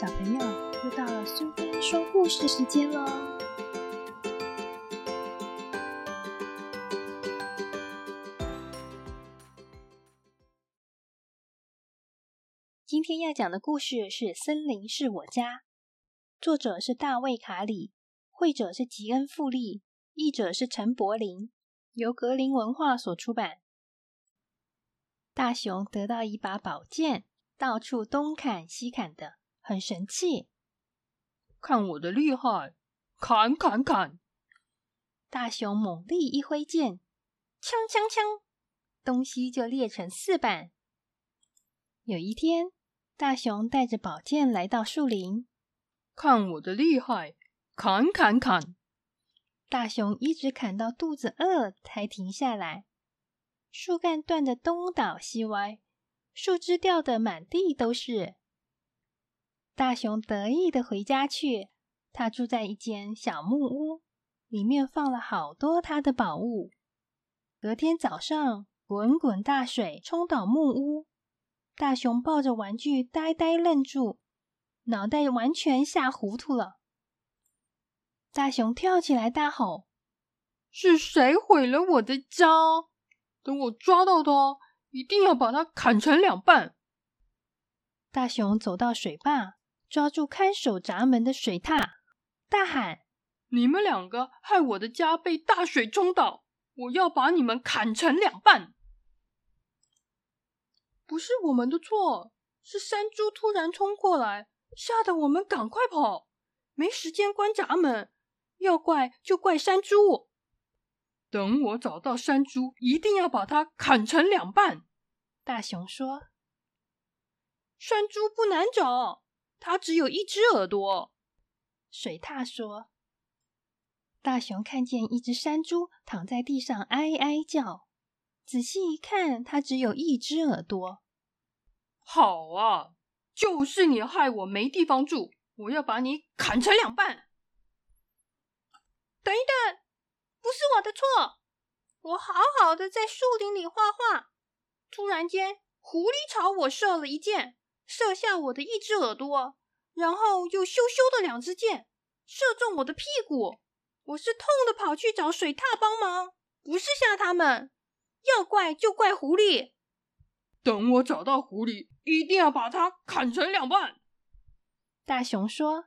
小朋友，又到了苏菲说故事时间喽！今天要讲的故事是《森林是我家》，作者是大卫·卡里，绘者是吉恩·富利，译者是陈柏霖，由格林文化所出版。大熊得到一把宝剑，到处东砍西砍的，很神气。看我的厉害！砍砍砍！大熊猛力一挥剑，锵锵锵，东西就裂成四瓣。有一天，大熊带着宝剑来到树林，看我的厉害！砍砍砍！大熊一直砍到肚子饿才停下来。树干断得东倒西歪，树枝掉得满地都是。大熊得意的回家去。他住在一间小木屋，里面放了好多他的宝物。隔天早上，滚滚大水冲倒木屋，大熊抱着玩具呆呆愣住，脑袋完全吓糊涂了。大熊跳起来大吼：“是谁毁了我的家？”等我抓到他，一定要把他砍成两半。大熊走到水坝，抓住看守闸门的水獭，大喊：“你们两个害我的家被大水冲倒，我要把你们砍成两半！”不是我们的错，是山猪突然冲过来，吓得我们赶快跑，没时间关闸门。要怪就怪山猪。等我找到山猪，一定要把它砍成两半。大熊说：“山猪不难找，它只有一只耳朵。”水獭说：“大熊看见一只山猪躺在地上哀哀叫，仔细一看，它只有一只耳朵。好啊，就是你害我没地方住，我要把你砍成两半。等一等。”不是我的错，我好好的在树林里画画，突然间狐狸朝我射了一箭，射下我的一只耳朵，然后又咻咻的两支箭，射中我的屁股。我是痛的跑去找水獭帮忙，不是吓他们。要怪就怪狐狸。等我找到狐狸，一定要把它砍成两半。大熊说：“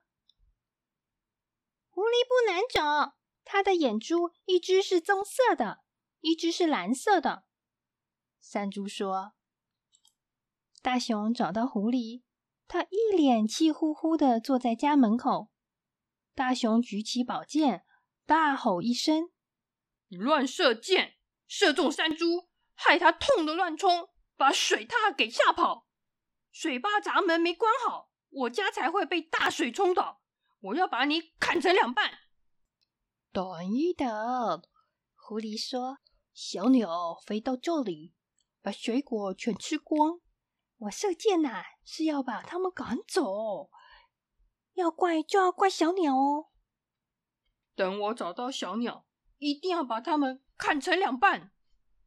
狐狸不难找。”它的眼珠一只是棕色的，一只是蓝色的。山猪说：“大熊找到狐狸，他一脸气呼呼的坐在家门口。大熊举起宝剑，大吼一声：‘你乱射箭，射中山猪，害他痛得乱冲，把水獭给吓跑。水坝闸门没关好，我家才会被大水冲倒。我要把你砍成两半。’”等一等，狐狸说：“小鸟飞到这里，把水果全吃光。我射箭呐，是要把它们赶走。要怪就要怪小鸟哦。等我找到小鸟，一定要把它们砍成两半。”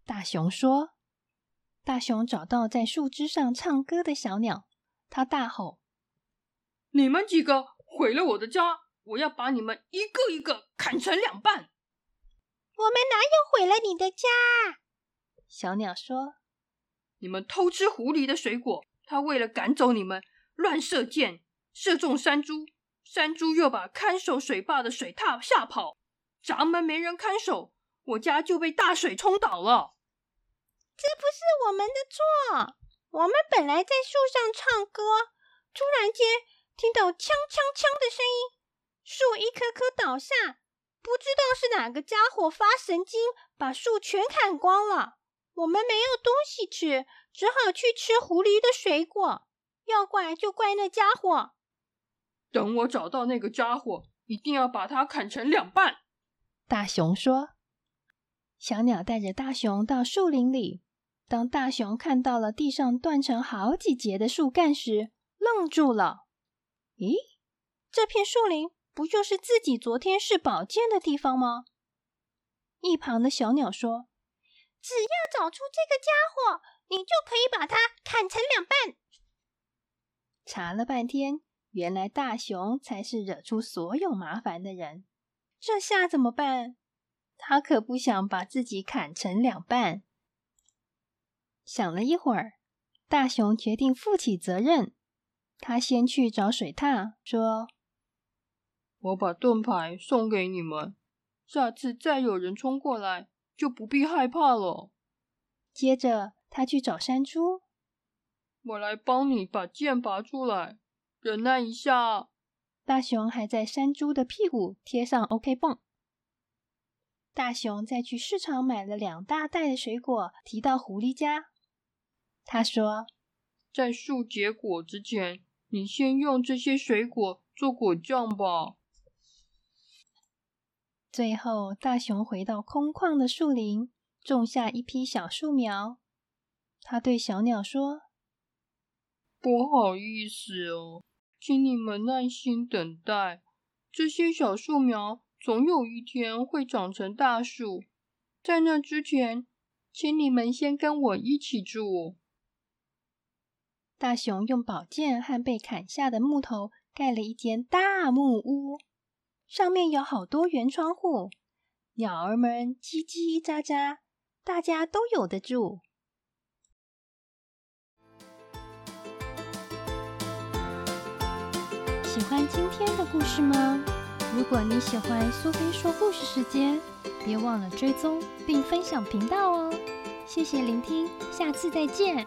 大熊说。大熊找到在树枝上唱歌的小鸟，他大吼：“你们几个毁了我的家！”我要把你们一个一个砍成两半！我们哪有毁了你的家？小鸟说：“你们偷吃狐狸的水果，他为了赶走你们，乱射箭，射中山猪，山猪又把看守水坝的水獭吓跑，闸门没人看守，我家就被大水冲倒了。这不是我们的错，我们本来在树上唱歌，突然间听到锵锵锵的声音。”树一棵棵倒下，不知道是哪个家伙发神经，把树全砍光了。我们没有东西吃，只好去吃狐狸的水果。要怪就怪那家伙。等我找到那个家伙，一定要把它砍成两半。大熊说：“小鸟带着大熊到树林里。当大熊看到了地上断成好几节的树干时，愣住了。咦，这片树林？”不就是自己昨天试宝剑的地方吗？一旁的小鸟说：“只要找出这个家伙，你就可以把它砍成两半。”查了半天，原来大熊才是惹出所有麻烦的人。这下怎么办？他可不想把自己砍成两半。想了一会儿，大熊决定负起责任。他先去找水獭，说：“我把盾牌送给你们，下次再有人冲过来，就不必害怕了。”接着，他去找山猪：“我来帮你把剑拔出来，忍耐一下。”大熊还在山猪的屁股贴上 OK 绷。大熊再去市场买了两大袋的水果，提到狐狸家。他说：“在树结果之前，你先用这些水果做果酱吧。”最后，大熊回到空旷的树林，种下一批小树苗。他对小鸟说：“不好意思哦，请你们耐心等待。这些小树苗总有一天会长成大树，在那之前，请你们先跟我一起住。”大熊用宝剑和被砍下的木头盖了一间大木屋，上面有好多圆窗户，鸟儿们叽叽喳喳，大家都有的住。喜欢今天的故事吗？如果你喜欢苏菲说故事时间，别忘了追踪并分享频道哦！谢谢聆听，下次再见。